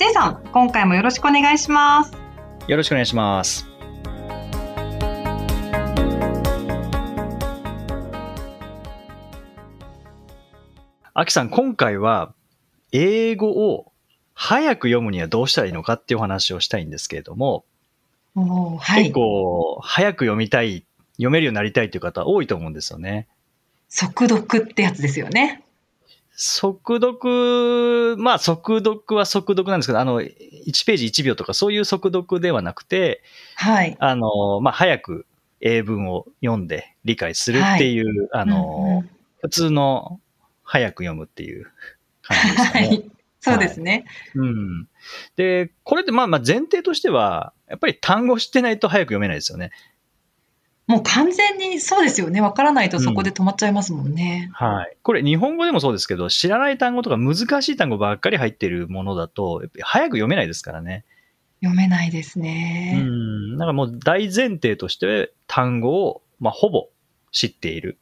J さん、今回もよろしくお願いします。よろしくお願いしますあきさん今回は英語を早く読むにはどうしたらいいのかっていうお話をしたいんですけれども、はい結。構早く読みたい読めるようになりたいという方多いと思うんですよね速読ってやつですよね。速読、まあ速読は速読なんですけど、あの、1ページ1秒とかそういう速読ではなくて、はい。あの、まあ早く英文を読んで理解するっていう、あの、うんうん普通の早く読むっていう感じですかね。はい。そうですね。うん。で、これってまあまあ前提としては、やっぱり単語知ってないと早く読めないですよね。もう完全にそうですよね。わからないとそこで止まっちゃいますもんね。はい。これ日本語でもそうですけど、知らない単語とか難しい単語ばっかり入ってるものだと、早く読めないですからね。読めないですうね。ん。だからもう大前提として単語を、まあ、ほぼ知っている。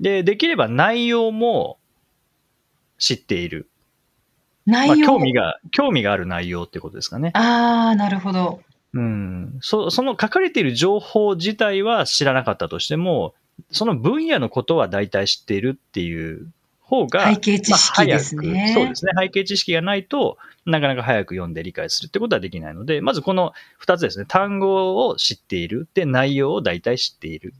で、できれば内容も知っている。まあ、内容。興味が、興味がある内容ってことですかね。ああ、なるほど。うん。そその書かれている情報自体は知らなかったとしても、その分野のことは大体知っているっていう方が、背景知識ですねそうですね。背景知識がないとなかなか早く読んで理解するってことはできないので、まずこの2つですね。単語を知っている。で、内容を大体知っている。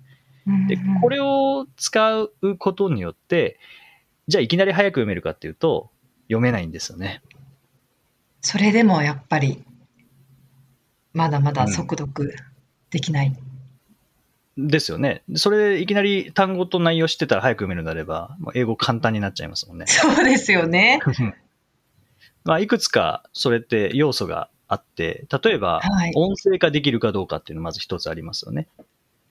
で、これを使うことによって、じゃあいきなり早く読めるかっていうと、読めないんですよね。それでもやっぱり、まだまだ速読できない。ですよね。それでいきなり単語と内容知ってたら早く読めるのであれば、まあ英語簡単になっちゃいますもんね。そうですよね。まあ、いくつかそれって要素があって、例えばはい、音声化できるかどうかっていうのがまず一つありますよね。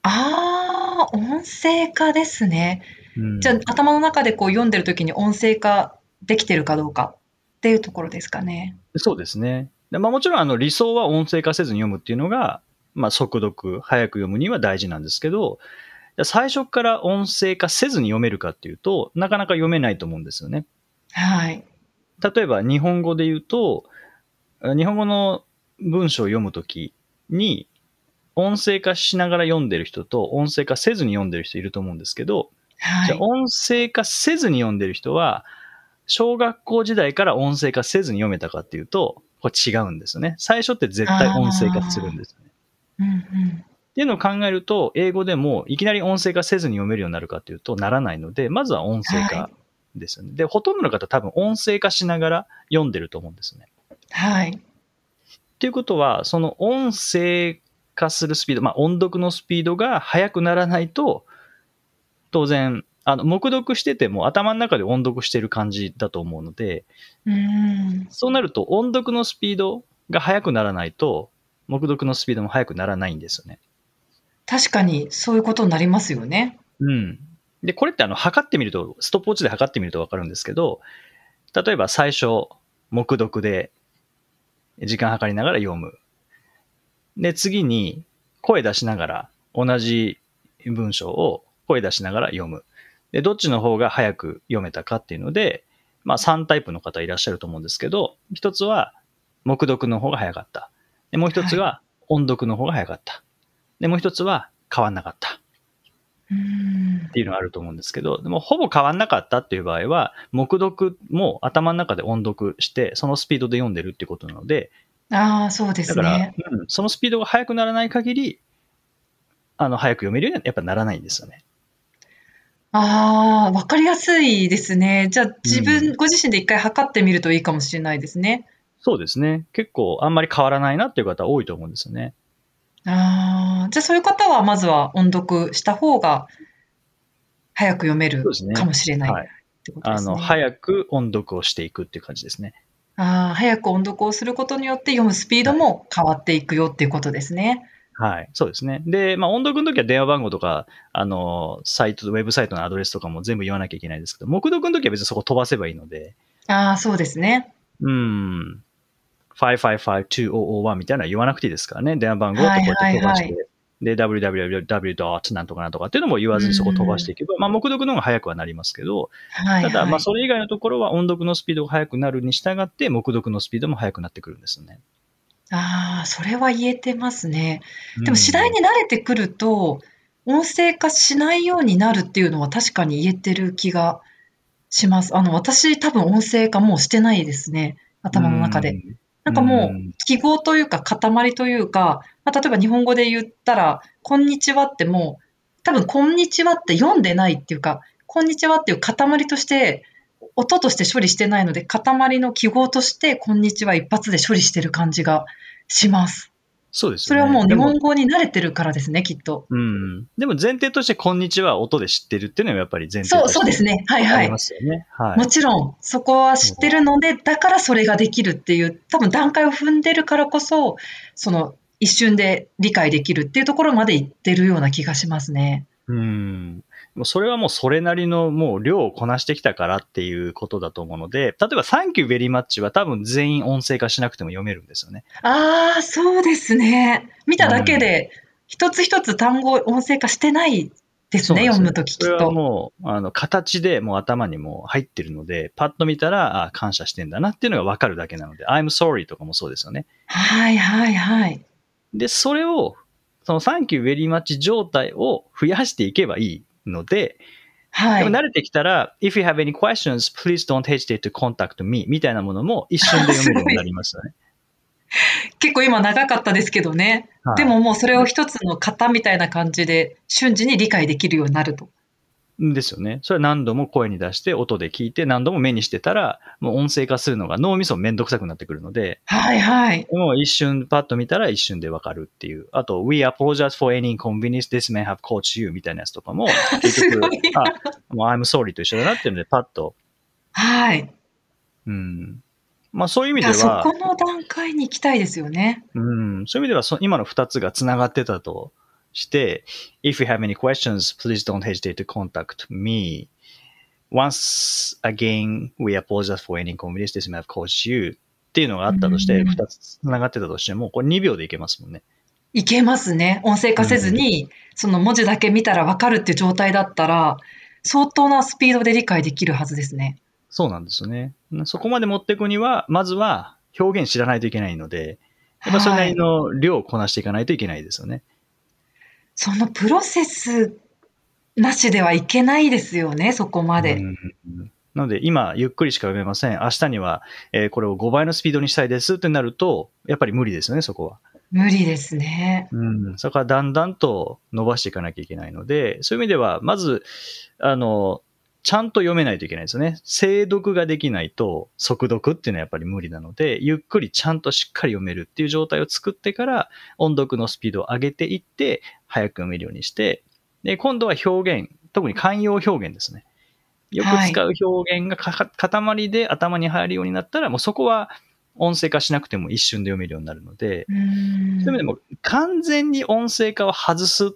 ああ、音声化ですね。うんじゃあ、頭の中でこう読んでるときに音声化できてるかどうかっていうところですかね。そうですね。でまあ、もちろんあの理想は音声化せずに読むっていうのが、まあ、速読、早く読むには大事なんですけど、最初から音声化せずに読めるかっていうと、なかなか読めないと思うんですよね。はい。例えば日本語で言うと、日本語の文章を読むときに、音声化しながら読んでる人と音声化せずに読んでる人いると思うんですけど、はい。じゃあ音声化せずに読んでる人は、小学校時代から音声化せずに読めたかっていうと、これ違うんですよね。最初って絶対音声化するんですよね。うんうん。っていうのを考えると、英語でもいきなり音声化せずに読めるようになるかっていうと、ならないので、まずは音声化ですよね。で、ほとんどの方多分音声化しながら読んでると思うんですね。はい。っていうことは、その音声化するスピード、まあ音読のスピードが速くならないと、当然、あの、黙読してても頭の中で音読してる感じだと思うので、うん。そうなると音読のスピードが速くならないと、黙読のスピードも速くならないんですよね。確かにそういうことになりますよね。うん。で、これってあの、測ってみると、ストップウォッチで測ってみるとわかるんですけど、例えば最初、黙読で時間計りながら読む。で、次に声出しながら同じ文章を声出しながら読む。で、どっちの方が早く読めたかっていうので、まあ3タイプの方いらっしゃると思うんですけど、一つは黙読の方が早かった。で、もう一つは音読の方が早かった。で、もう一つは変わんなかった。うんっ。ていうのがあると思うんですけど、でもほぼ変わんなかったっていう場合は、黙読も頭の中で音読して、そのスピードで読んでるってことなので、ああ、そうですだから、ね。うん、そのスピードが速くならない限り、あの、早く読めるようにはやっぱならないんですよね。ああ、わかりやすいですね。じゃあ、自う分、ご自身で一回測ってみるといいかもしれないですね。そうですね。結構あんまり変わらないなっていう方多いと思うんですよね。ああ、じゃあそういう方はまずは音読した方が早く読めるそうですねかもしれないはいってことですね。あの、早く音読をしていくっていう感じですね。ああ、早く音読をすることによって読むスピードも変わっていくよっていうことですね。はい。そうですね。で、まあ、音読の時は電話番号とか、あの、サイト、ウェブサイトのアドレスとかも全部言わなきゃいけないですけど、目読の時は別にそこ飛ばせばいいので、ああ、そうですね。うん。5552001みたいなのは言わなくていいですからね。電話番号ってこうやって飛ばして。はいで、www. なんとかなんとかっていうのも言わずにそこ飛ばしていけば、まあ、目読の方が早くはなりますけど、はい、はい。ただ、まあ、それ以外のところは音読のスピードが速くなるに従って、目読のスピードも速くなってくるんですよね。ああ、それは言えてますね。でも次第に慣れてくると、音声化しないようになるっていうのは確かに言えてる気がします。あの、私多分音声化もうしてないですね。頭の中で。うんなんかもうんう記号というか塊というか、まあ、例えば日本語で言ったら、こんにちはってもう、多分こんにちはって読んでないっていうか、こんにちはっていう塊として、音として処理してないので、塊の記号として、こんにちは一発で処理してる感じがします。そうですよね。それはもう日本語に慣れてるからですね、きっと。うん。でも前提として、こんにちは音で知ってるっていうのはやっぱり前提そう、としてそうですね。はいはいありま。すよね。はい。もちろん、そこは知ってるので、だからそれができるっていう、多分段階を踏んでるからこそ、その一瞬で理解できるっていうところまでいってるような気がしますね。うん。もうそれはもうそれなりのもう量をこなしてきたからっていうことだと思うので、例えば Thank you very much は多分全員音声化しなくても読めるんですよね。ああ、そうですね。見ただけで、一つ一つ単語を音声化してないですね、すよ読むとききそれはっと。もう、あの、形でもう頭にもう入ってるので、パッと見たら、あ感謝してんだなっていうのがわかるだけなので、I'm sorry とかもそうですよね。はいはいはい。で、それを、その Thank you very much 状態を増やしていけばいいので、はい。でも慣れてきたら、If you have any questions, please don't hesitate to contact me みたいなものも一瞬で読めるようになりますよね。結構今長かったですけどね。はいでももうそれを一つの型みたいな感じで瞬時に理解できるようになると。ですよね。それは何度も声に出して、音で聞いて、何度も目にしてたら、もう音声化するのが脳みそめんどくさくなってくるので、はいはい。もう一瞬パッと見たら一瞬でわかるっていう。あと、We apologize for any inconvenience this may have caused you みたいなやつとかも、結局 あ、もう I'm sorry と一緒だなっていうので、パッと、はい。うん。まあそういう意味では、この段階に行きたいですよね。うん、そういう意味ではそ、今の二つが繋がってたとして、If you have any questions, please don't hesitate to contact me. Once again, we apologize for any inconvenience this may have caused you. っていうのがあったとして、うん二つ繋がってたとしても、これ2秒でいけますもんね。いけますね。音声化せずに、その文字だけ見たらわかるっていう状態だったら、相当なスピードで理解できるはずですね。そうなんですよね。そこまで持っていくには、まずは表現知らないといけないので、やっぱそれなりの量をこなしていかないといけないですよね。そのプロセスなしではいけないですよね、そこまで。うんなので、今、ゆっくりしか読めません。明日には、えーこれを5倍のスピードにしたいですってなると、やっぱり無理ですよね、そこは。無理ですね。うん。そこからだんだんと伸ばしていかなきゃいけないので、そういう意味では、まず、あの、ちゃんと読めないといけないですよね。精読ができないと、速読っていうのはやっぱり無理なので、ゆっくりちゃんとしっかり読めるっていう状態を作ってから、音読のスピードを上げていって、早く読めるようにして、で、今度は表現、特に慣用表現ですね。よく使う表現がか塊で頭に入るようになったら、もうそこは音声化しなくても一瞬で読めるようになるので、そういう意味でも完全に音声化を外すっ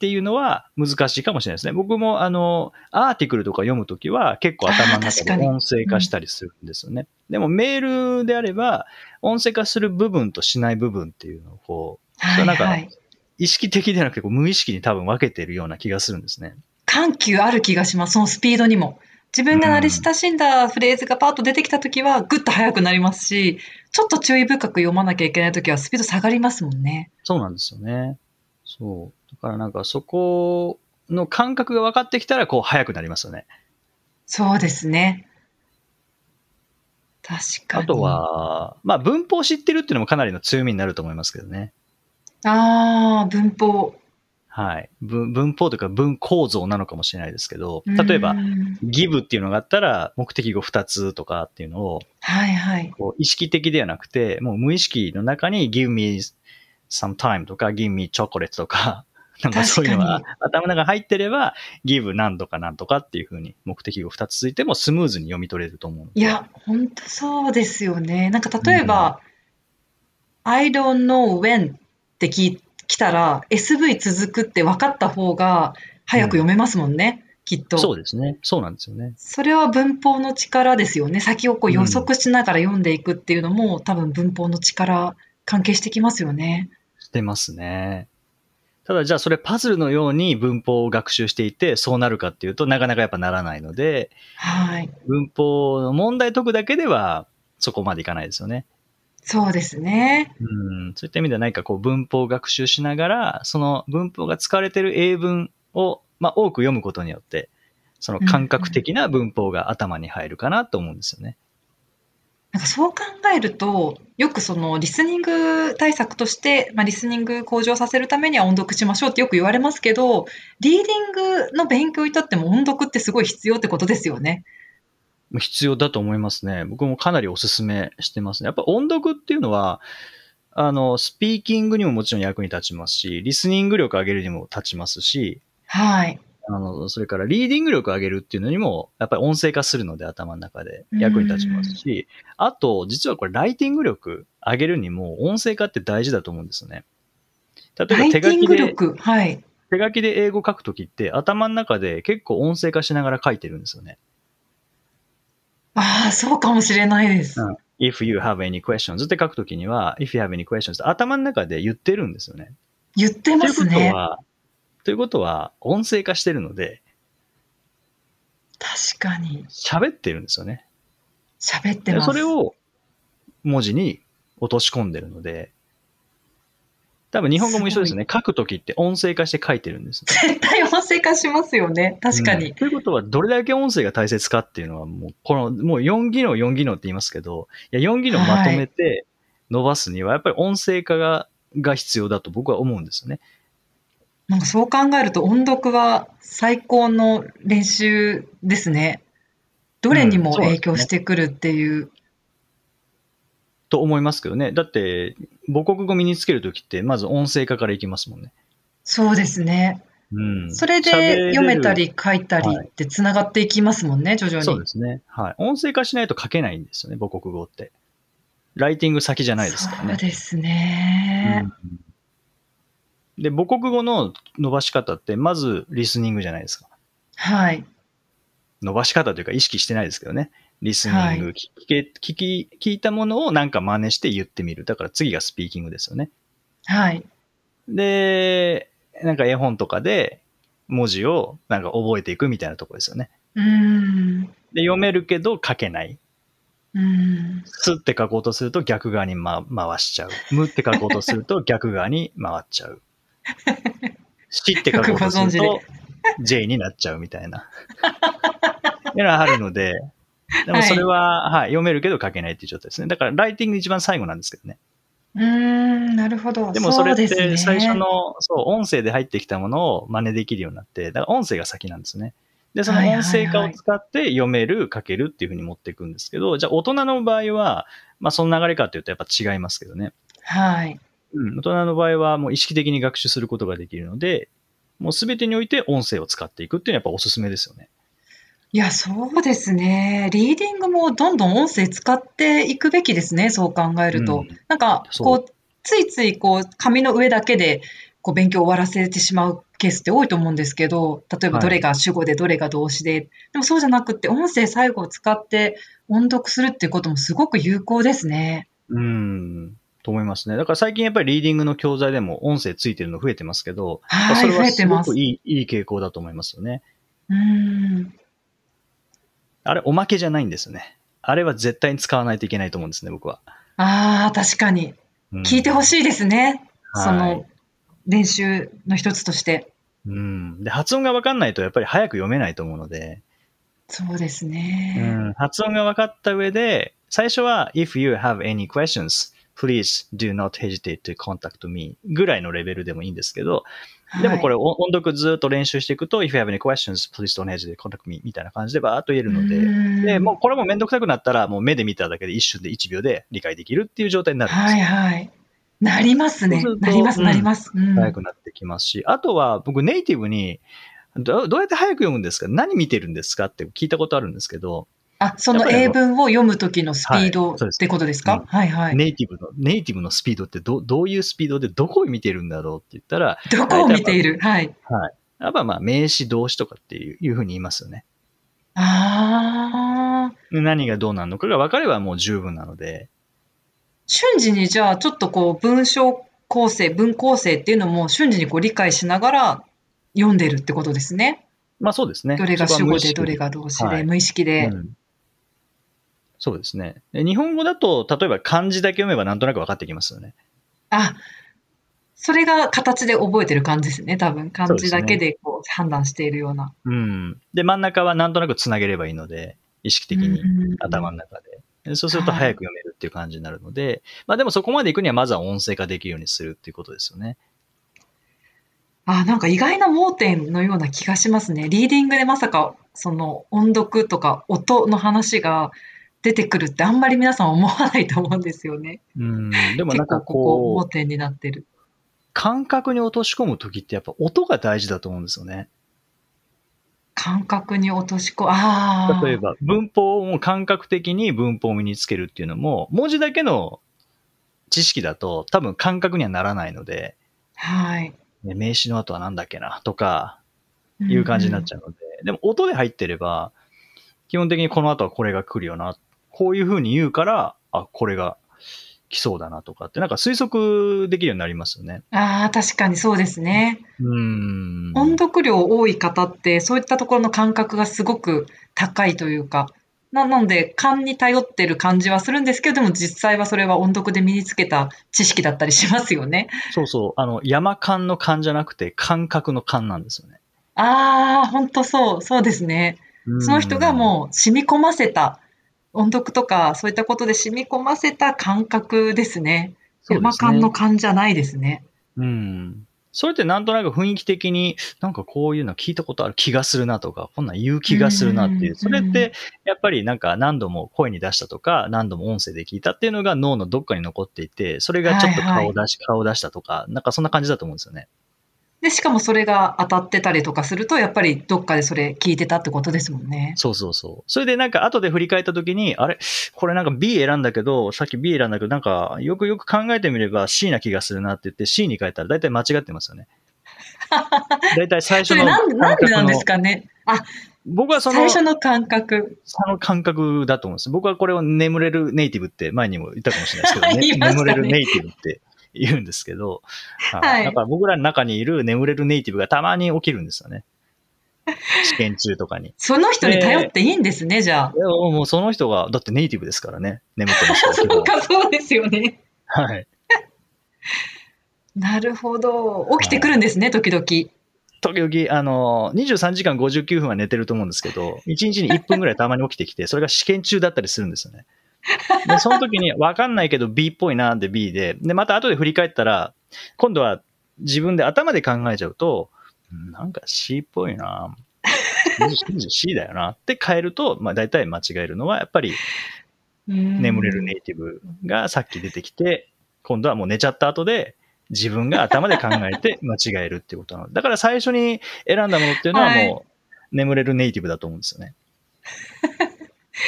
ていうのは難しいかもしれないですね。僕もあの、アーティクルとか読むときは結構頭の中で音声化したりするんですよね。でもメールであれば、音声化する部分としない部分っていうのをこう、はいなんかはい。意識的ではなくて無意識に多分分けてるような気がするんですね。緩急ある気がします、そのスピードにも。自分が慣れ親しんだフレーズがパッと出てきたときは、ぐっと速くなりますし、ちょっと注意深く読まなきゃいけないときは、スピード下がりますもんね。そうなんですよね。そう。だからなんかそこの感覚が分かってきたらこう速くなりますよね。そうですね。確かに。あと。は、まあ文法を知ってるっていうのもかなりの強みになると思いますけどね。ああ、文法。はい。文文法というか文構造なのかもしれないですけど、例えばう、ん give っていうのがあったら目的語2つとかっていうのをはいはい。こう意識的ではなくて、もう無意識の中に give me some time とか give me chocolate とか、なんかそういうのが確頭の中に入ってれば、give 何とか何とかっていうふうに目的語2つついてもスムーズに読み取れると思う。いや、本当そうですよね。なんか例えば、I don't know when って聞い来たら、SV 続くって分かった方が早く読めますもんね、きっと。そうですね。そうなんですよね。それは文法の力ですよね。先をこう予測しながら読んでいくっていうのも、多分文法の力関係してきますよね。してますね。ただじゃあそれパズルのように文法を学習していて、そうなるかっていうとなかなかやっぱならないので、はい。文法の問題解くだけではそこまでいかないですよね。そうですね。うん、そういった意味では何かこう文法を学習しながら、その文法が使われている英文を、まあ、多く読むことによって、その感覚的な文法が頭に入るかなと思うんですよね。なんかそう考えると、よくそのリスニング対策として、まあ、リスニング向上させるためには音読しましょうってよく言われますけど、リーディングの勉強にとっても音読ってすごい必要ってことですよね。必要だと思いますね。僕もかなりお勧めしてますね。やっぱ音読っていうのは、あの、スピーキングにももちろん役に立ちますし、リスニング力上げるにも立ちますし、はい。あの、それからリーディング力上げるっていうのにも、やっぱり音声化するので頭の中で役に立ちますし、あと、実はこれライティング力上げるにも音声化って大事だと思うんですよね。例えばライティン手書きで、グ力？はい。手書きで英語書くときって頭の中で結構音声化しながら書いてるんですよね。ああ、そうかもしれないです。うん if you have any questions って書くときには、if you have any questions って頭の中で言ってるんですよね。言ってまということすね。は、ということは音声化してるので、確かに。喋ってるんですよね。喋ってます。でそれを文字に落とし込んでるので、多分日本語も一緒ですね。書くときって音声化して書いてるんです。絶対音声化しますよね。確かに。うんということは、どれだけ音声が大切かっていうのは、もう、この、もう4技能、4技能って言いますけど、いや、4技能まとめて伸ばすには、やっぱり音声化が、が必要だと僕は思うんですよね。なんかそう考えると音読は最高の練習ですね。どれにも影響してくるっていう。と思いますけどね。だって、母国語身につけるときって、まず音声化からいきますもんね。そうですね。うん。それで読めたり書いたりはいってつながっていきますもんね、徐々に。そうですね。はい。音声化しないと書けないんですよね、母国語って。ライティング先じゃないですからね。そうですね。うんで、母国語の伸ばし方って、まずリスニングじゃないですか。はい。伸ばし方というか意識してないですけどね。リスニング、はい聞け聞き、聞いたものをなんか真似して言ってみる。だから次がスピーキングですよね。はい。で、なんか絵本とかで文字をなんか覚えていくみたいなところですよね。うーん。で、読めるけど書けない。うーん。すって書こうとすると逆側に、ま、回しちゃう。むって書こうとすると逆側に回っちゃう。しって書こうとすると J になっちゃうみたいな。いうのがあるので、でもそれは、はい、読めるけど書けないっていう状態ですね。だからライティング一番最後なんですけどね。うーん、なるほど。でもそれって最初の、そう、音声で入ってきたものを真似できるようになって、だから音声が先なんですね。で、その音声化を使って読める、書けるっていうふうに持っていくんですけど、じゃあ大人の場合は、まあその流れかっていうとやっぱ違いますけどね。はい。うん、大人の場合はもう意識的に学習することができるので、もうすべてにおいて音声を使っていくっていうのはやっぱおすすめですよね。いや、そうですね。リーディングもどんどん音声使っていくべきですね。そう考えると。うんなんか、こう、ついつい、こう、紙の上だけで、こう、勉強を終わらせてしまうケースって多いと思うんですけど、例えばはいどれが主語でどれが動詞で、でもそうじゃなくって、音声最後を使って音読するっていうこともすごく有効ですね。うん。と思いますね。だから最近やっぱりリーディングの教材でも音声ついてるの増えてますけど、はいそれはすごくいいいい傾向だと思いますよね。うーん。あれおまけじゃないんですよね。あれは絶対に使わないといけないと思うんですね、僕は。ああ、確かに。うん聞いてほしいですね。そはの練習の一つとして。いうん。で、発音がわかんないとやっぱり早く読めないと思うので、そうですうね。ん、発音が分かった上で、最初は if you have any questions, please do not hesitate to contact me ぐらいのレベルでもいいんですけど、でもこれ音読ずっと練習していくと、if you have any questions, please don't hesitate to contact me みたいな感じでバーっと言えるのい、で、で、もうこれもめんどくさくなったら、もう目で見ただけで一瞬で1秒で理解できるっていう状態になるんですよ。はいはい。なりますねなります、うんなります。うん早くなってきますし、あとは僕ネイティブに、どどうやって早く読むんですか？何見てるんですか？って聞いたことあるんですけど、あ、その英文を読むときのスピードってことですか？うんはいはい。ネイティブの、ネイティブのスピードってどどういうスピードでどこを見てるんだろうって言ったら、どこを見ている？はい。やっぱまあ名詞動詞とかっていういうふうに言いますよね。ああ。何がどうなるのかが分かればもう十分なので、瞬時にじゃあちょっとこう文章構成、文構成っていうのも瞬時にこう理解しながら読んでるってことですね。まあそうですね。どれが主語で、どれが動詞で、はい無意識で。うんそうですね。で日本語だと、例えば漢字だけ読めばなんとなく分かってきますよね。あ、それが形で覚えてる感じですね、多分。漢字だけでこう判断しているような。うん。で、真ん中はなんとなくつなげればいいので、意識的にうん頭の中で。でそうするとはい早く読めるっていう感じになるので、まあでもそこまで行くにはまずは音声化できるようにするっていうことですよね。あ、なんか意外な盲点のような気がしますね。リーディングでまさかその音読とか音の話が出てくるってあんまり皆さん思わないと思うんですよね。うん。でも結なんか構ここ盲点になってる。感覚に落とし込むときってやっぱ音が大事だと思うんですよね。感覚に落とし込ああ。例えば、文法を感覚的に文法を身につけるっていうのも、文字だけの知識だと多分感覚にはならないので、はい。ね名詞の後はなんだっけなとかいう感じになっちゃうので、でも音で入ってれば、基本的にこの後はこれが来るよな、こういう風に言うから、あ、これが来そうだなとかって、なんか推測できるようになりますよね。うん。ああ、確かにそうですね。うーん。音読量多い方って、そういったところの感覚がすごく高いというか、なので、勘に頼ってる感じはするんですけど、でも実際はそれは音読で身につけた知識だったりしますよね。そうそう。あの、山勘の勘じゃなくて、感覚の勘なんですよね。ああ、本当そう、そうですね。その人がもう染み込ませた、音読とかそういったことで染み込ませた感覚ですね。そうです山勘のね。勘じゃないですね。うん。それってなんとなく雰囲気的に、なんかこういうの聞いたことある気がするなとか、こんなん言う気がするなっていうう。んそれって、やっぱりなんか何度も声に出したとか、何度も音声で聞いたっていうのが脳のどっかに残っていて、それがちょっと顔を出し、顔を出したとか、なんかそんな感じだと思うんですよね。で、しかもそれが当たってたりとかすると、やっぱりどっかでそれ聞いてたってことですもんね。そうそうそう。それでなんか後で振り返った時に、あれ？これなんか B 選んだけど、さっき B 選んだけど、なんかよくよく考えてみれば C な気がするなって言って C に変えたら大体間違ってますよね。大体最初のそれなんで、なんでなんですかかね？あ、僕はその、最初の感覚。その感覚だと思うんです。僕はこれを眠れるネイティブって前にも言ったかもしれないですけど、ねね眠れるネイティブって言うんですけど、はいだから僕らの中にいる眠れるネイティブがたまに起きるんですよね。試験中とかに。いその人に頼っていいんですね、じゃあ。やもうその人が、だってネイティブですからね。眠ってますそう本か、そうですよね。はい。なるほど。起きてくるんですね、時々。時々、あの、23時間59分は寝てると思うんですけど、1日に1分ぐらいたまに起きてきて、それが試験中だったりするんですよね。で、その時に分かんないけど B っぽいなって B で、で、また後で振り返ったら、今度は自分で頭で考えちゃうと、うんなんか C っぽいな C だよなって変えると、まあ大体間違えるのは、やっぱり眠眠れるネイティブがさっき出てきて、今度はもう寝ちゃった後で、自分が頭で考えて 間違えるっていうことなの。だから最初に選んだものっていうのはもう、眠れるネイティブだと思うんですよね。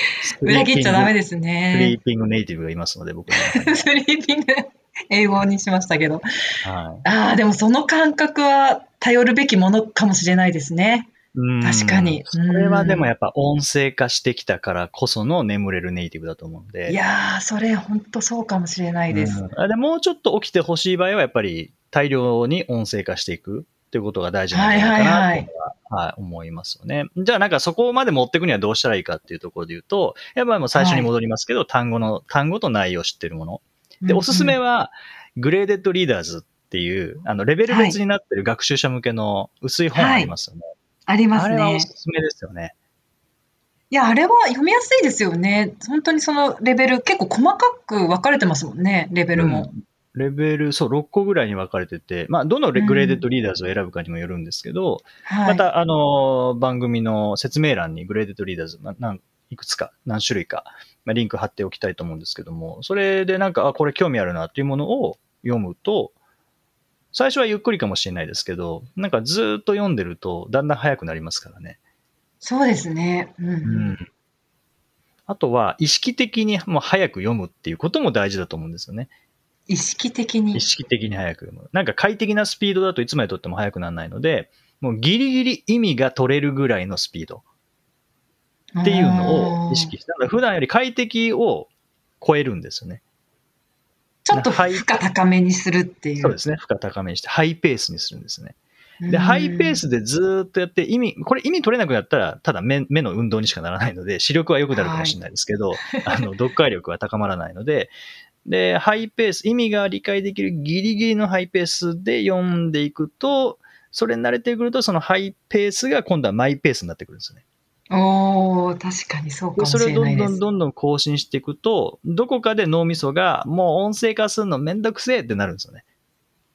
裏切っちゃダメですスリね。ーピングネイティブがいますので、僕の中に スリーピング、英語にしましたけど。はああ、でもその感覚は頼るべきものかもしれないですね。いうん確かにそれはでもやっぱ音声化してきたからこその眠れるネイティブだと思うんで。いやー、それ本当そうかもしれないです。うんあでもうちょっと起きてほしい場合は、やっぱり大量に音声化していくっていうことが大事なんじゃないかなっていは、はい思いますよね。じゃあなんかそこまで持っていくにはどうしたらいいかっていうところで言うと、やっぱりもう最初に戻りますけど、単語の、単語と内容を知ってるもの。で、おすすめは、は、グレーデッドリーダーズっていう、あの、レベル別になってる学習者向けの薄い本ありますよね。ありますあれはおね。すすめですよね。いや、あれは読みやすいですよね。本当にそのレベル、結構細かく分かれてますもんね、レベルも。うんレベル、そう、6個ぐらいに分かれてて、まあ、どの graded readers を選ぶかにもよるんですけど、はい。また、あの、番組の説明欄に graded readers、まあなんいくつか、何種類か、まあ、リンク貼っておきたいと思うんですけども、それでなんか、あ、これ興味あるなっていうものを読むと、最初はゆっくりかもしれないですけど、なんかずーっと読んでると、だんだん速くなりますからね。そうですね。うん。うん。あとは、意識的にもう早く読むっていうことも大事だと思うんですよね。意識的に意。識的に早く読む。なんか快適なスピードだといつまでとっても速くならないので、もうギリギリ意味が取れるぐらいのスピードっていうのを意識して、普段より快適を超えるんですよね。ちょっとはい負荷高めにするっていう。そうですね。負荷高めにして、ハイペースにするんですね。うんで、ハイペースでずーっとやって、意味、これ意味取れなくなったら、ただ目目の運動にしかならないので、視力は良くなるかもしれないですけど、あの、読解力は高まらないので、で、ハイペース、意味が理解できるギリギリのハイペースで読んでいくと、それに慣れてくると、そのハイペースが今度はマイペースになってくるんですよね。おー、確かにそうかでもしそれをどんれないです。どんどんどん更新していくと、どこかで脳みそがもう音声化するのめんどくせえってなるんですよね。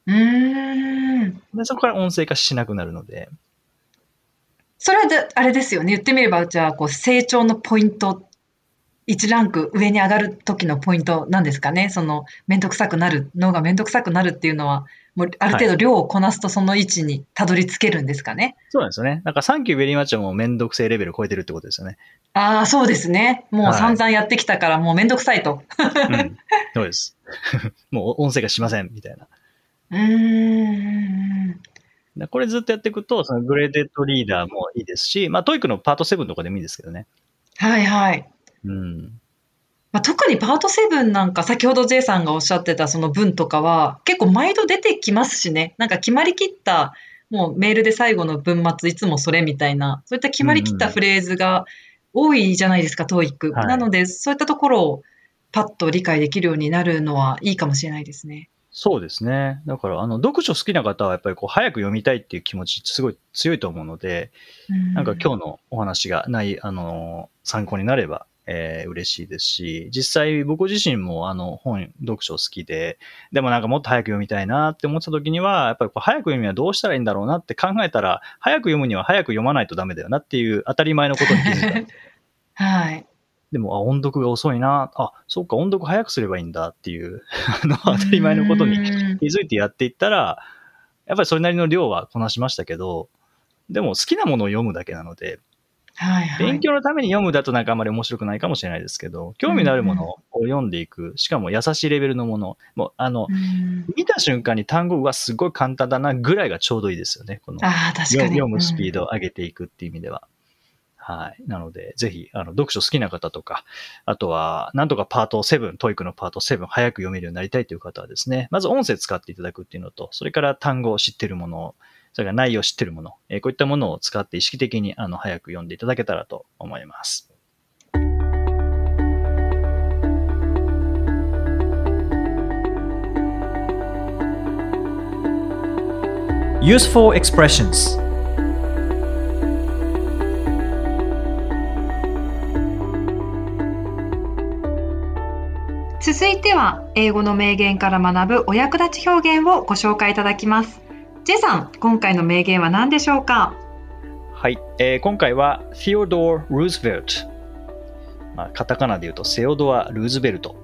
うーん。でそこから音声化しなくなるので、それはで、あれですよね。言ってみれば、じゃあ、こう、成長のポイント、1ランク上に上がる時のポイントなんですかね？その、めんどくさくなる、脳がめんどくさくなるっていうのは、もう、ある程度量をこなすとその位置にたどり着けるんですかね？そうなんですよね。なんか、 Thank you very much はもうめんどくせえレベル超えてるってことですよね。ああ、そうですね。もうはい散々やってきたから、もうめんどくさいと。うん。そうです。もう音声化しません、みたいな。うーん。でこれずっとやっていくと、その graded reader もいいですし、まあ、 TOEIC のパート7とかでもいいですけどね。はいはい。うん。まあ、特にパート7なんか先ほど J さんがおっしゃってたその文とかは結構毎度出てきますしね。なんか決まりきったもうメールで最後の文末いつもそれみたいなそういった決まりきったフレーズが多いじゃないですか、TOEIC。はいなのでそういったところをパッと理解できるようになるのはいいかもしれないですね。そうですね。だから、あの、読書好きな方はやっぱりこう、早く読みたいっていう気持ちすごい強いと思うので、なんか今日のお話がない、あの、参考になれば、えー嬉しいですし、実際僕自身もあの本、読書好きで、でもなんかもっと早く読みたいなって思ってた時には、やっぱりこう早く読むにはどうしたらいいんだろうなって考えたら、早く読むには早く読まないとダメだよなっていう当たり前のことに気づいたんです。はい。でも、あ、音読が遅いな、あ、そうか、音読早くすればいいんだっていう、あの、当たり前のことにうん気づいてやっていったら、やっぱりそれなりの量はこなしましたけど、でも好きなものを読むだけなので、はいはい。勉強のために読むだとなんかあんまり面白くないかもしれないですけど、興味のあるものを読んでいく、しかも優しいレベルのもの、もうあの、うん見た瞬間に単語はすごい簡単だなぐらいがちょうどいいですよね。この読むスピード。ドを上げていくっていう意味では。はい。なので、ぜひ、あの、読書好きな方とか、あとは、なんとかパート7、 TOEIC のパート7、早く読めるようになりたいという方はですね、まず音声使っていただくっていうのと、それから単語を知ってるもの、それから内容を知ってるもの、えーこういったものを使って意識的に、あの、早く読んでいただけたらと思います。Useful expressions 続いては英語の名言から学ぶお役立ち表現をご紹介いただきます。J さん、今回の名言は何でしょうかはい。えー今回は、Theodore Roosevelt。まあ、カタカナで言うと、セオドア・ルーズベルト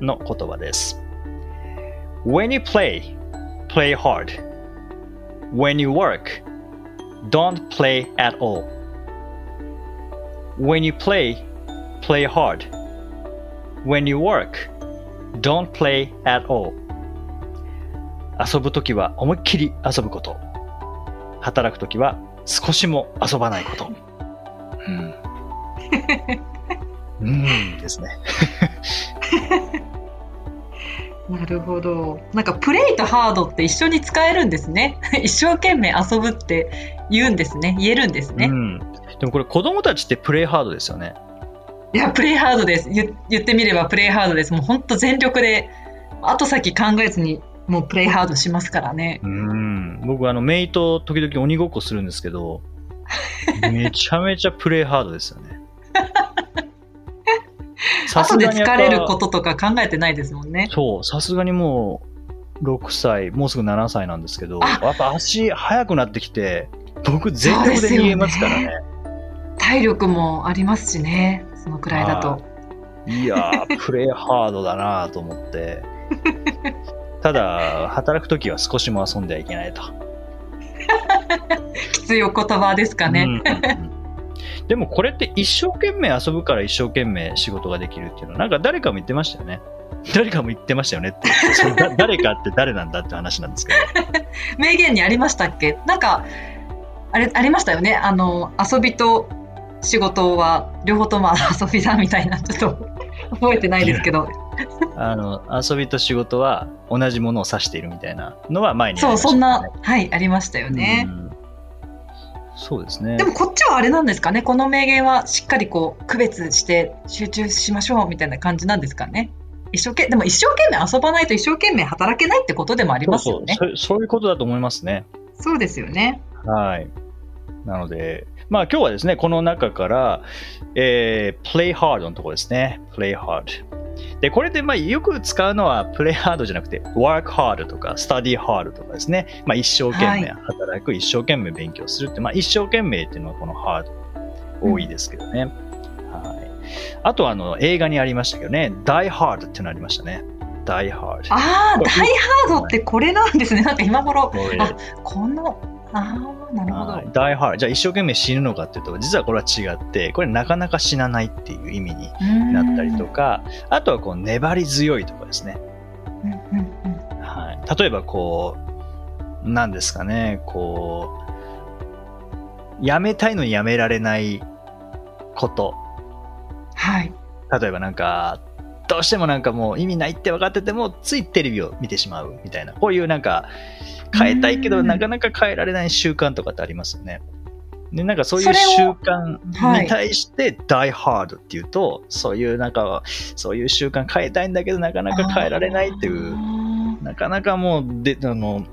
の言葉です。When you play, play hard. When you work, don't play at all. When you play, play hard. When you work, don't play at all. 遊ぶときは思いっきり遊ぶこと。働くときは少しも遊ばないこと。うん。うんですね。なるほど。なんかプレイとハードって一緒に使えるんですね。一生懸命遊ぶって言うんですね。言えるんですね。うん。でもこれ子供たちってプレイハードですよね。いや、プレイハードです。言言ってみればプレイハードです。もう本当全力で、後先考えずに、もうプレイハードしますからね。うん。僕あの、メイと時々鬼ごっこするんですけど、めちゃめちゃプレイハードですよね。後で疲れるとこととか考えてないですもんね。そう、さすがにもう、6歳、もうすぐ7歳なんですけど、あやっぱ足速くなってきて、僕全力で逃げますからね。体力もありますしね。そのくらいだと。いやー、プレイハードだなと思って。ただ、働くときは少しも遊んではいけないと。きついお言葉ですかね。うんうんうんでもこれって一生懸命遊ぶから一生懸命仕事ができるっていうのは、なんか誰かも言ってましたよね。誰かも言ってましたよねって。そ誰かって誰なんだって話なんですけど。名言にありましたっけ？なんか、あれ、ありましたよね。あの、遊びと仕事は両方とも遊びだみたいな、ちょっと覚えてないですけど。あの、遊びと仕事は同じものを指しているみたいなのは前にありそう、ましたよねそんな、はい、ありましたよね。うんそうですね。でもこっちはあれなんですかね？この名言はしっかりこう区別して集中しましょうみたいな感じなんですかね？一生懸でも一生懸命遊ばないと一生懸命働けないってことでもありますよね。そうそうそそういうことだと思いますね。そうですよね。はい。なので、まあ今日はですね、この中から、えー、play hard のところですね。play hard。で、これでまあよく使うのは play hard じゃなくて work hard とか study hard とかですね。まあ一生懸命働く、一生懸命勉強するって、まあ一生懸命っていうのはこの hard 多いですけどね。はい。あとはあの映画にありましたけどね、die hard っていうのありましたね。die hard。ああ、ダイハードってこれなんですね。なんか今頃、あこの、ああ、なるほど。はい die hard。じゃあ一生懸命死ぬのかっていうと、実はこれは違って、これなかなか死なないっていう意味になったりとか、あとはこう粘り強いとかですね。うんうんうんはい、例えばこう、なんですかね、こう、やめたいのにやめられないこと。はい。例えばなんか、どうしてもなんかもう意味ないって分かってても、ついテレビを見てしまうみたいな、こういうなんか、変えたいけど、うんなかなか変えられない習慣とかってありますよね。で、なんかそういう習を慣に対して die hard っていうと、そういうなんか、そういう習慣変えたいんだけど、なかなか変えられないっていう、あなかなかもう、で、あの、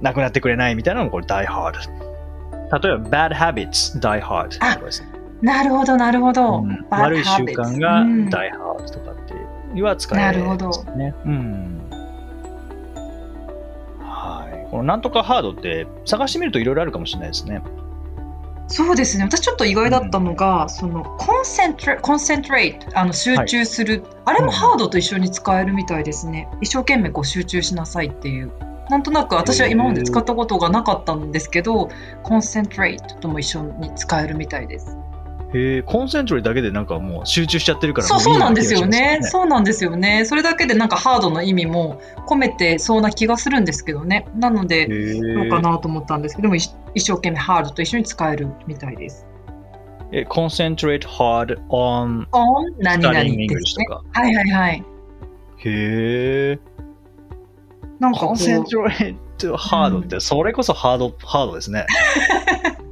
なくなってくれないみたいなのがこれ die hard。例えば bad habits die hard とかですね。ーなるほど、なるほど。うん悪い習慣が habits うん die hard とかっていうは使えるんですよね。うん。はい。このなんとかハードって探してみるといろいろあるかもしれないですね。そうですね。私ちょっと意外だったのが、そのコンセントレコンセントレイトあの集中する、あれもハードと一緒に使えるみたいですね。一生懸命こう集中しなさいっていう。なんとなく私は今まで使ったことがなかったんですけど、コンセントレイトとも一緒に使えるみたいです。へえ、コンセントレだけでなんかもう集中しちゃってるからそうそうなんですよねそうなんですよね。それだけでなんかハードの意味も込めてそうな気がするんですけどね。なので、どうかなと思ったんですけども、一一生懸命ハードと一緒に使えるみたいです。え、concentrate hard on on 何々ですね。はいはいはい。へえ。なんかこう concentrate hard って、それこそハード、ハードですね。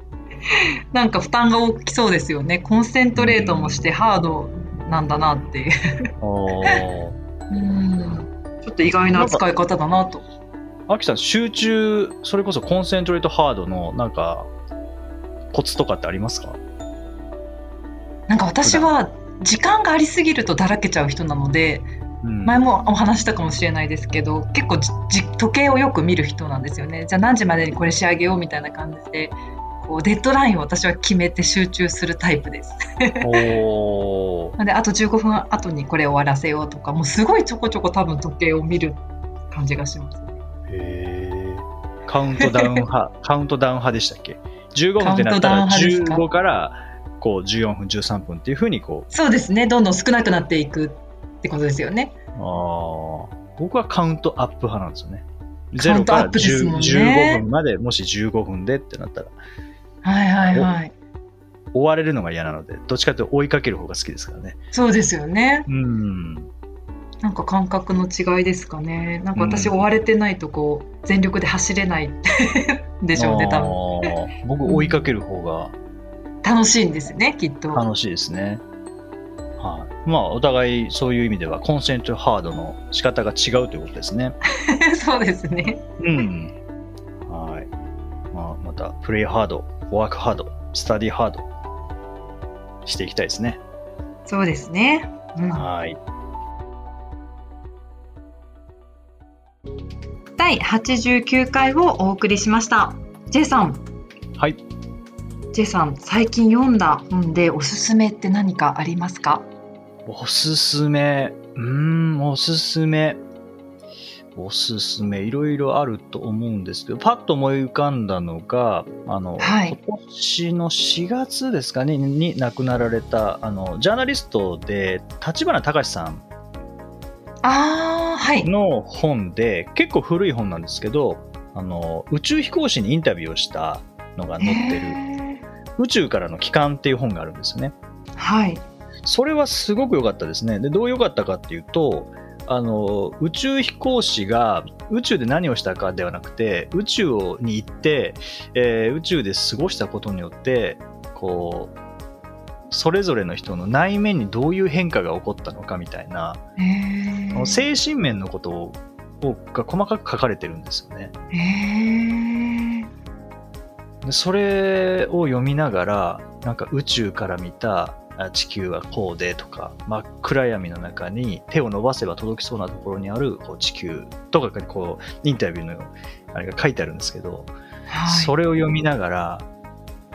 なんか負担が大きそうですよね。コンセントレートもしてハードなんだなっていう。ちょっと意外な使い方だなと。アキさん、集中、それこそコンセントレートハードの、なんか、コツとかってありますか？なんか私は時間がありすぎるとだらけちゃう人なので、うん前もお話したかもしれないですけど、結構時計をよく見る人なんですよね。じゃあ何時までにこれ仕上げようみたいな感じで、こうデッドラインを私は決めて集中するタイプです。おであと15分後にこれ終わらせようとか、もうすごいちょこちょこ多分時計を見る感じがします。へーカウントダウン派、カウントダウン派でしたっけ ?15 分ってなったらカウントダウン派ですか？15から、こう、14分、13分っていうふうに、こう、そうですね。どんどん少なくなっていくってことですよね。あー僕はカウントアップ派なんですよね。0カウントアからップですもんね10 15分まで、もし15分でってなったら、はいはいはい。追われるのが嫌なので、どっちかというと追いかける方が好きですからね。そうですよね。うん。なんか感覚の違いですかね。なんか私うん追われてないとこう全力で走れない でしょうね、多分。僕、追いかける方が楽しいんですね、きっと。楽しいですね。はい。まあ、お互いそういう意味では、コンセントハードの仕方が違うということですね。そうですね。うん。はい。まあ、また、プレイハード、ワークハード、スタディハード、していきたいですね。そうですね。うん、はい。第89回をお送りしました。J さん、はい。J さん、最近読んだ本でおすすめって何かありますか？おすすめ。うーん、おすすめ。おすすめ、いろいろあると思うんですけど、パッと思い浮かんだのが、あの、はい今年の4月ですかね、に亡くなられた、あの、ジャーナリストで、立花隆さんああ、はい。の本で、結構古い本なんですけど、あの、宇宙飛行士にインタビューをしたのが載ってる、へ宇宙からの帰還っていう本があるんですよね。ーはい。それはすごく良かったですね。で、どう良かったかっていうと、あの、宇宙飛行士が宇宙で何をしたかではなくて、宇宙をに行って、えー宇宙で過ごしたことによって、こう、それぞれの人の内面にどういう変化が起こったのかみたいな、精神面のことををが細かく書かれてるんですよね。それを読みながら、なんか宇宙から見たあ地球はこうでとか、真っ暗闇の中に手を伸ばせば届きそうなところにあるこう地球とかがこうインタビューのあれが書いてあるんですけど、はい。それを読みながら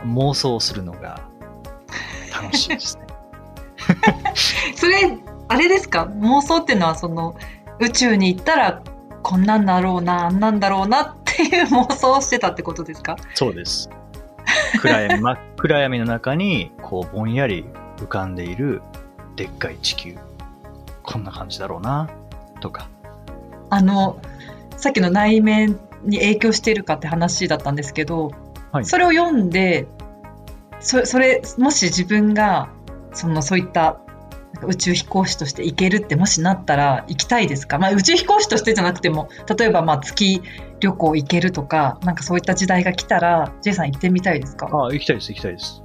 妄想するのが楽しいですね。それ、あれですか？妄想っていうのは、その、宇宙に行ったら、こんなんだろうな、あんなんだろうなっていう妄想をしてたってことですか？そうです。暗闇、真っ暗闇の中にこうぼんやり浮かんでいるでっかい地球。こんな感じだろうな、とか。あの、さっきの内面に影響しているかって話だったんですけど、はいそれを読んで、そそれ、もし自分が、その、そういった、宇宙飛行士として行けるってもしなったら行きたいですか、まあ、宇宙飛行士としてじゃなくても例えばまあ月旅行行けるとかなんかそういった時代が来たら J さん行ってみたいですか？ああ、行きたいです、行きたいです。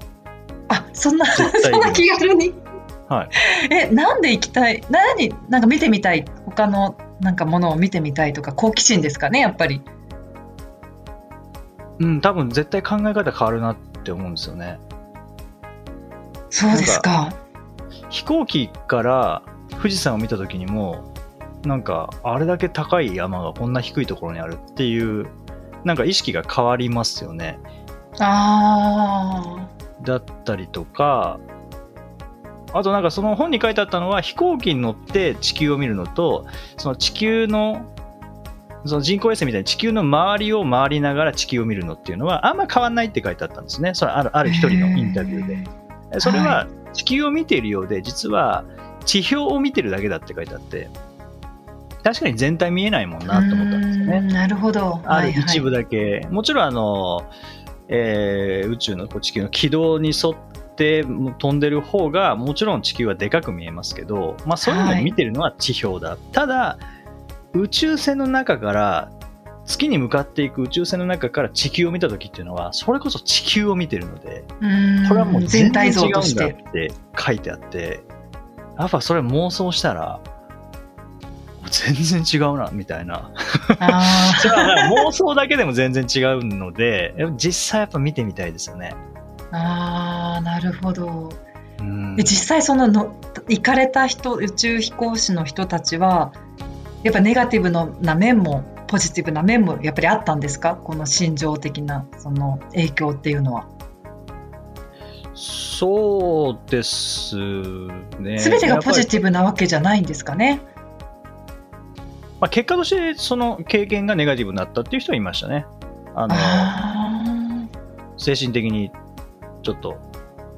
あそんなそんな気軽に？はい。えなんで行きたい？何なんか見てみたい？他のなんかものを見てみたいとか好奇心ですかねやっぱり。うん、多分絶対考え方変わるなって思うんですよね。そうですか。飛行機から富士山を見た時にも、なんか、あれだけ高い山がこんな低いところにあるっていう、なんか意識が変わりますよね。あだったりとか、あとなんかその本に書いてあったのは飛行機に乗って地球を見るのと、その地球の、その人工衛星みたいに地球の周りを回りながら地球を見るのっていうのはあんま変わんないって書いてあったんですね。それあるあある一人のインタビューで。でそれは地球を見ているようで、実は地表を見てるだけだって書いてあって、確かに全体見えないもんなと思ったんですよね。なるほどある一部だだけ、もちろんあの、えー宇宙のこう地球の軌道に沿って飛んでる方がもちろん地球はでかく見えますけど、まあ、そういうのを見てるのは地表だ、ただ宇宙船の中から月に向かっていく宇宙船の中から地球を見た時っていうのはそれこそ地球を見てるのでこれはもう全全体像として。書いてあってやっぱそれ妄想したら全然違うなみたいな。あそれ 妄想だけでも全然違うので、実際やっぱ見てみたいですよね。ーあーなるほど。うん。で実際そのの行かれた人宇宙飛行士の人たちはやっぱネガティブのな面もポジティブな面もやっぱりあったんですか？この心情的なその影響っていうのは。そうですね。全てがポジティブなわけじゃないんですかね？まあ、結果としてその経験がネガティブになったっていう人はいましたね。あのあ精神的にちょっと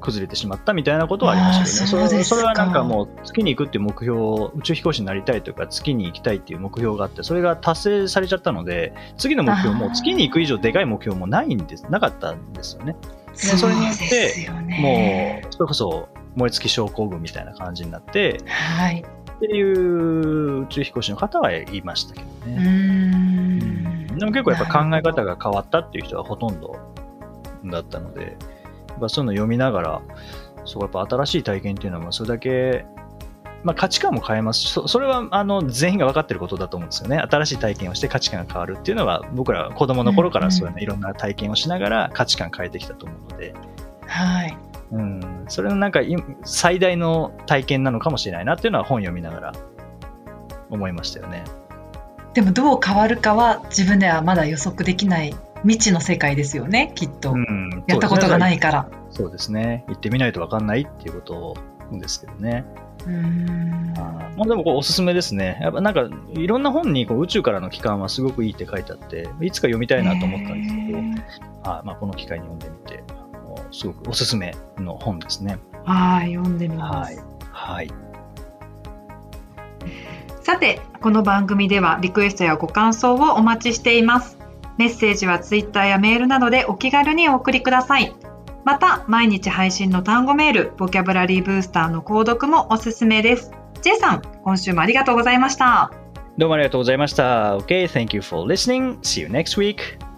崩れてしまったみたいなことはありましたけどね。それそれはなんかもう月に行くっていう目標を、宇宙飛行士になりたいというか月に行きたいっていう目標があって、それが達成されちゃったので、次の目標も月に行く以上でかい目標もないんです、なかったんですよね。そうそれによってもねう、それこそ燃え尽き症候群みたいな感じになって、はいっていう宇宙飛行士の方はいましたけどね。んでも結構やっぱ考え方が変わったっていう人がほとんどだったので、やっぱそういうの読みながら、そうやっぱ新しい体験っていうのはまあそれだけ、まあ、価値観も変えますし、そそれはあの全員が分かってることだと思うんですよね。新しい体験をして価値観が変わるっていうのは、僕ら子供の頃からそういうのいろんな体験をしながら価値観変えてきたと思うので、はいうん、それのなんかい最大の体験なのかもしれないなっていうのは本読みながら思いましたよね。でもどう変わるかは自分ではまだ予測できない未知の世界ですよねきっと、うん、やったことがないいから。そうですね。行ってみないと分かんないっていうことんですけどね。うん。まあ、でもこうおすすめですね。やっぱなんかいろんな本にこう宇宙からの帰還はすごくいいって書いてあって、いつか読みたいなと思ったんですけど、はいまあ、この機会に読んでみて、すごくおすすめの本ですね。はい、読んでみます。はい。はい。さて、この番組ではリクエストやご感想をお待ちしています。メッセージはツイッターやメールなどでお気軽にお送りください。また、毎日配信の単語メール、ボキャブラリーブースターの購読もおすすめです。J さん、今週もありがとうございました。どうもありがとうございました。Okay, thank you for listening. See you next week.